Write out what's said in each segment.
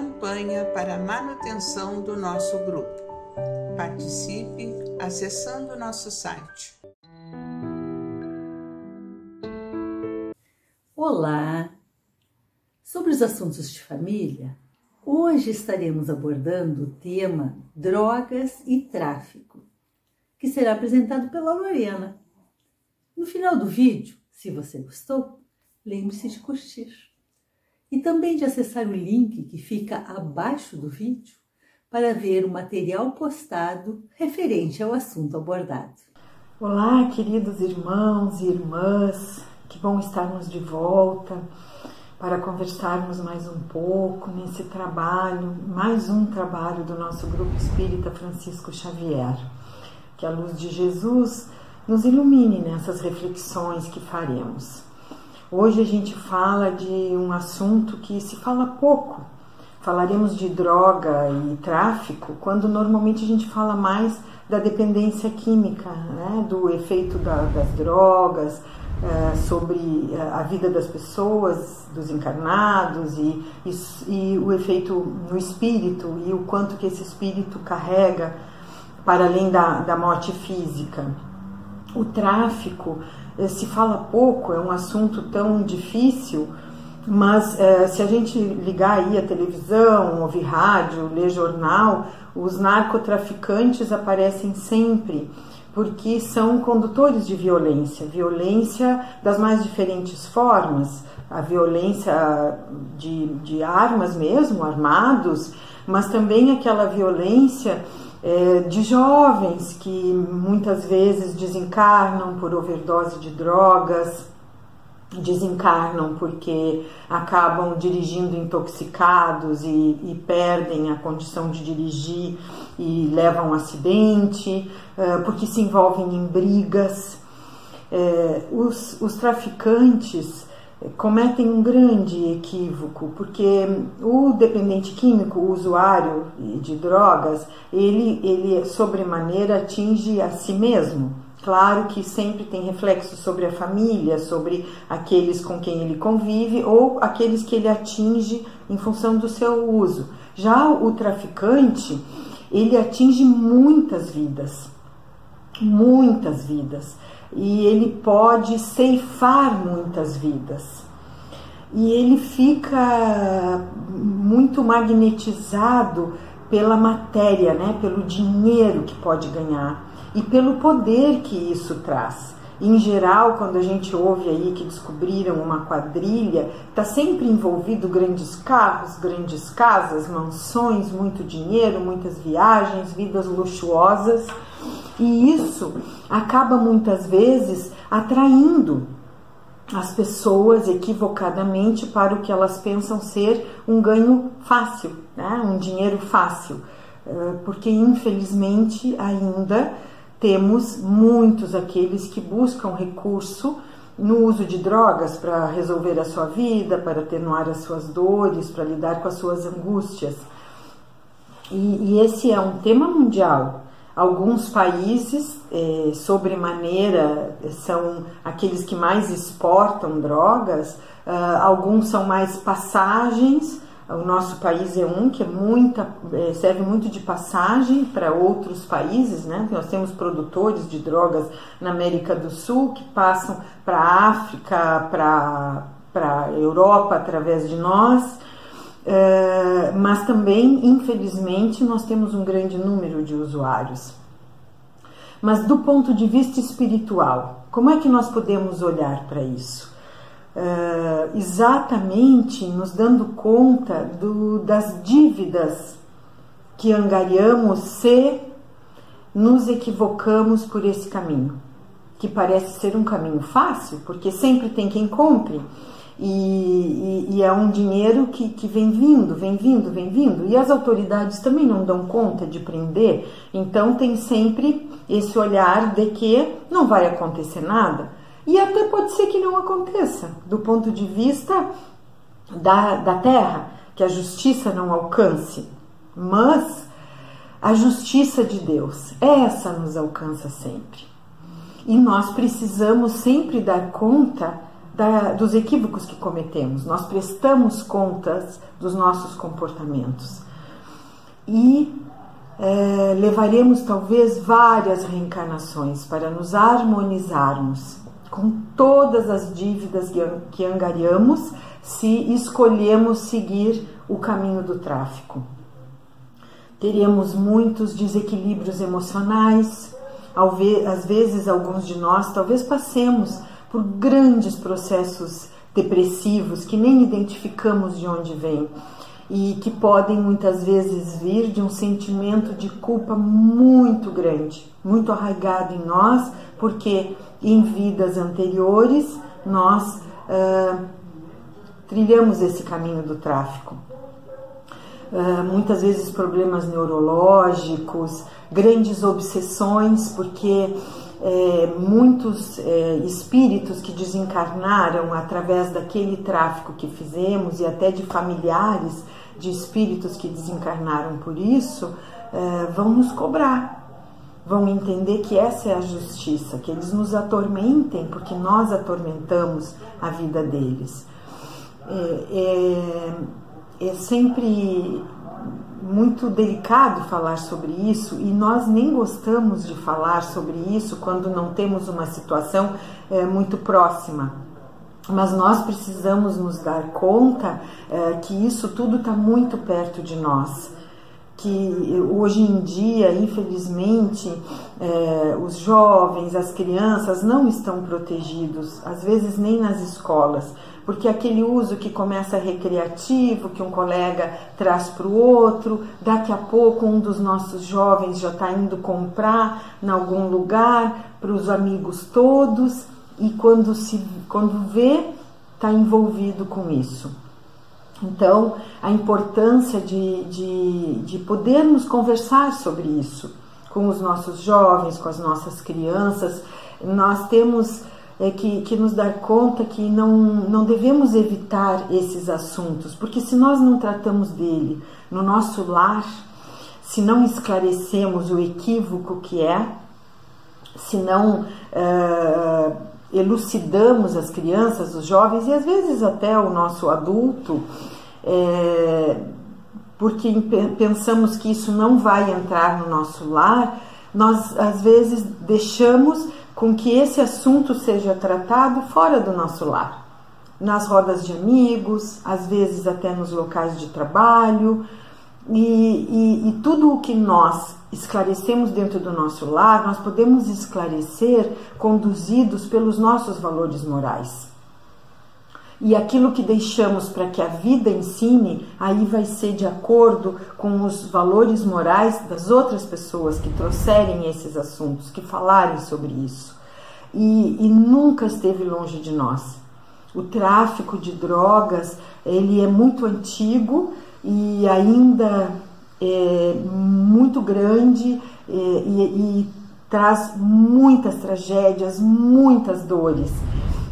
campanha para a manutenção do nosso grupo. Participe acessando nosso site. Olá! Sobre os assuntos de família, hoje estaremos abordando o tema drogas e tráfico, que será apresentado pela Lorena. No final do vídeo, se você gostou, lembre-se de curtir e também de acessar o link que fica abaixo do vídeo para ver o material postado referente ao assunto abordado. Olá, queridos irmãos e irmãs, que bom estarmos de volta para conversarmos mais um pouco nesse trabalho, mais um trabalho do nosso grupo espírita Francisco Xavier. Que a luz de Jesus nos ilumine nessas reflexões que faremos. Hoje a gente fala de um assunto que se fala pouco. Falaremos de droga e tráfico quando normalmente a gente fala mais da dependência química, né? do efeito da, das drogas, é, sobre eh, a vida das pessoas, dos encarnados e, e, e o efeito no espírito e o quanto que esse espírito carrega para além da, da morte física. O tráfico se fala pouco, é um assunto tão difícil, mas é, se a gente ligar aí a televisão, ouvir rádio, ler jornal, os narcotraficantes aparecem sempre, porque são condutores de violência, violência das mais diferentes formas, a violência de, de armas mesmo, armados, mas também aquela violência é, de jovens que muitas vezes desencarnam por overdose de drogas, desencarnam porque acabam dirigindo intoxicados e, e, perdem a condição de dirigir e levam um acidente, é, porque se envolvem em brigas. É, os, os traficantes cometem um grande equívoco, porque o dependente químico, o usuário de drogas, ele, ele sobremaneira atinge a si mesmo. Claro que sempre tem reflexo sobre a família, sobre aqueles com quem ele convive ou aqueles que ele atinge em função do seu uso. Já o traficante, ele atinge muitas vidas, muitas vidas e ele pode ceifar muitas vidas. E ele fica muito magnetizado pela matéria, né? pelo dinheiro que pode ganhar e pelo poder que isso traz. Em geral, quando a gente ouve aí que descobriram uma quadrilha, está sempre envolvido grandes carros, grandes casas, mansões, muito dinheiro, muitas viagens, vidas luxuosas. E isso acaba muitas vezes atraindo as pessoas equivocadamente para o que elas pensam ser um ganho fácil, né? um dinheiro fácil, eh, porque infelizmente ainda temos muitos aqueles que buscam recurso no uso de drogas para resolver a sua vida, para atenuar as suas dores, para lidar com as suas angústias. E, e esse é um tema mundial. Alguns países, eh, sobremaneira, são aqueles que mais exportam drogas, uh, alguns são mais passagens, o nosso país é um que é muita, é, serve muito de passagem para outros países, né? Nós temos produtores de drogas na América do Sul que passam para a África, para a Europa através de nós. É, mas também, infelizmente, nós temos um grande número de usuários. Mas do ponto de vista espiritual, como é que nós podemos olhar para isso? uh, exatamente nos dando conta do, das dívidas que angariamos se nos equivocamos por esse caminho, que parece ser um caminho fácil, porque sempre tem quem compre. E, e, é um dinheiro que, que vem vindo, vem vindo, vem vindo. E as autoridades também não dão conta de prender, então tem sempre esse olhar de que não vai acontecer nada. E até pode ser que não aconteça, do ponto de vista da, da terra, que a justiça não alcance. Mas a justiça de Deus, essa nos alcança sempre. E nós precisamos sempre dar conta da, dos equívocos que cometemos, nós prestamos contas dos nossos comportamentos. E é, levaremos talvez várias reencarnações para nos harmonizarmos com todas as dívidas que angariamos se escolhemos seguir o caminho do tráfico. Teremos muitos desequilíbrios emocionais, às vezes alguns de nós talvez passemos por grandes processos depressivos que nem identificamos de onde vêm e que podem muitas vezes vir de um sentimento de culpa muito grande, muito arraigado em nós, porque em vidas anteriores nós trilhamos esse caminho do tráfico. Uh, muitas vezes problemas neurológicos, grandes obsessões, porque é, muitos é, espíritos que desencarnaram através daquele tráfico que fizemos e até de familiares de espíritos que desencarnaram por isso é, vão nos cobrar, vão entender que essa é a justiça, que eles nos atormentem porque nós atormentamos a vida deles. É, é, é sempre muito delicado falar sobre isso e nós nem gostamos de falar sobre isso quando não temos uma situação é, muito próxima. Mas nós precisamos nos dar conta é, que isso tudo está muito perto de nós. Que hoje em dia, infelizmente, é, os jovens, as crianças não estão protegidos, às vezes nem nas escolas porque aquele uso que começa recreativo, que um colega traz para o outro, daqui a pouco um dos nossos jovens já está indo comprar em algum lugar para os amigos todos e quando se quando vê está envolvido com isso. Então, a importância de, de, de podermos conversar sobre isso com os nossos jovens, com as nossas crianças. Nós temos é, que, que nos dar conta que não, não devemos evitar esses assuntos, porque se nós não tratamos dele no nosso lar, se não esclarecemos o equívoco que é, se não uh, elucidamos as crianças, os jovens e às vezes até o nosso adulto, é, porque pensamos que isso não vai entrar no nosso lar, nós às vezes deixamos com que esse assunto seja tratado fora do nosso lar, nas rodas de amigos, às vezes até nos locais de trabalho, e, e, e tudo o que nós esclarecemos dentro do nosso lar, nós podemos esclarecer conduzidos pelos nossos valores morais. E aquilo que deixamos para que a vida ensine, aí vai ser de acordo com os valores morais das outras pessoas que trouxerem esses assuntos, que falarem sobre isso. E, e nunca esteve longe de nós. O tráfico de drogas, ele é muito antigo e ainda é muito grande é, e, e traz muitas tragédias, muitas dores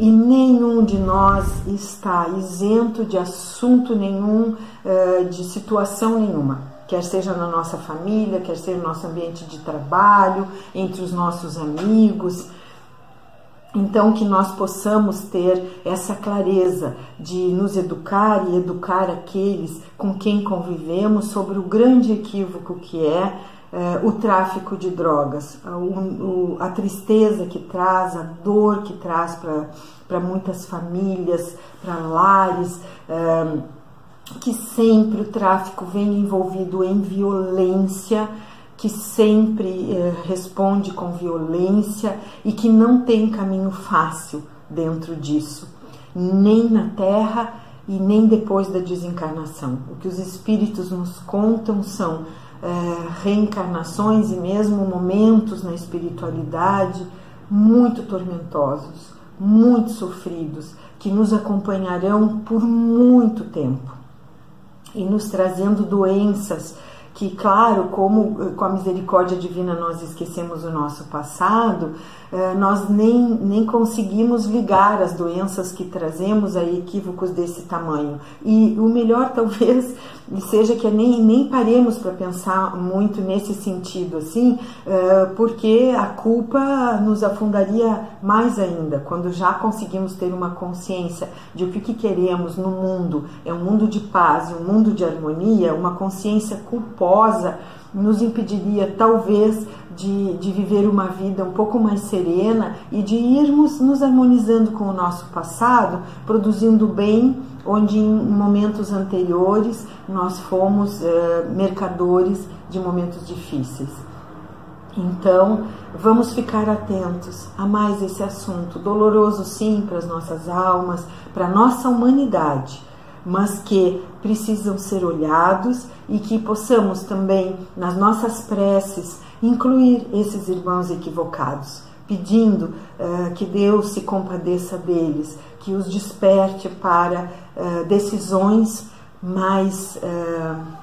e nenhum de nós está isento de assunto nenhum, eh, de situação nenhuma, quer seja na nossa família, quer seja no nosso ambiente de trabalho, entre os nossos amigos. Então, que nós possamos ter essa clareza de nos educar e educar aqueles com quem convivemos sobre o grande equívoco que é Uh, o tráfico de drogas, uh, o, a tristeza que traz, a dor que traz para muitas famílias, para lares, uh, que sempre o tráfico vem envolvido em violência, que sempre responde com violência e que não tem caminho fácil dentro disso, nem na terra e nem depois da desencarnação. O que os espíritos nos contam são é, reencarnações e mesmo momentos na espiritualidade muito tormentosos, muito sofridos, que nos acompanharão por muito tempo. E nos trazendo doenças que, claro, como com a misericórdia divina nós esquecemos o nosso passado, eh, nós nem, nem conseguimos ligar as doenças que trazemos a equívocos desse tamanho. E o melhor, talvez, seja que nem, nem paremos para pensar muito nesse sentido, assim, eh, porque a culpa nos afundaria mais ainda, quando já conseguimos ter uma consciência de o que queremos no mundo, é um mundo de paz, um mundo de harmonia, uma consciência culposa nos impediria talvez de, de viver uma vida um pouco mais serena e de irmos nos harmonizando com o nosso passado, produzindo bem onde em momentos anteriores nós fomos eh, mercadores de momentos difíceis. Então, vamos ficar atentos a mais esse assunto, doloroso sim para as nossas almas, para a nossa humanidade, mas que precisam ser olhados e que possamos também, nas nossas preces, incluir esses irmãos equivocados, pedindo uh, que Deus se compadeça deles, que os desperte para uh, decisões mais uh,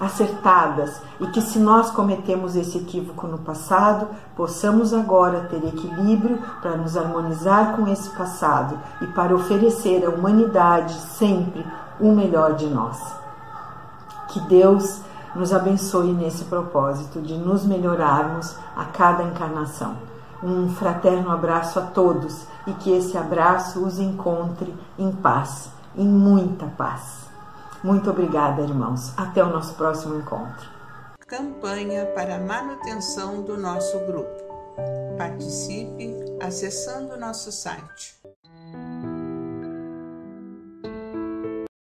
acertadas e que, se nós cometemos esse equívoco no passado, possamos agora ter equilíbrio para nos harmonizar com esse passado e para oferecer à humanidade sempre o melhor de nós. Que Deus nos abençoe nesse propósito de nos melhorarmos a cada encarnação. Um fraterno abraço a todos e que esse abraço os encontre em paz, em muita paz. Muito obrigada, irmãos. Até o nosso próximo encontro. Campanha para manutenção do nosso grupo. Participe acessando nosso site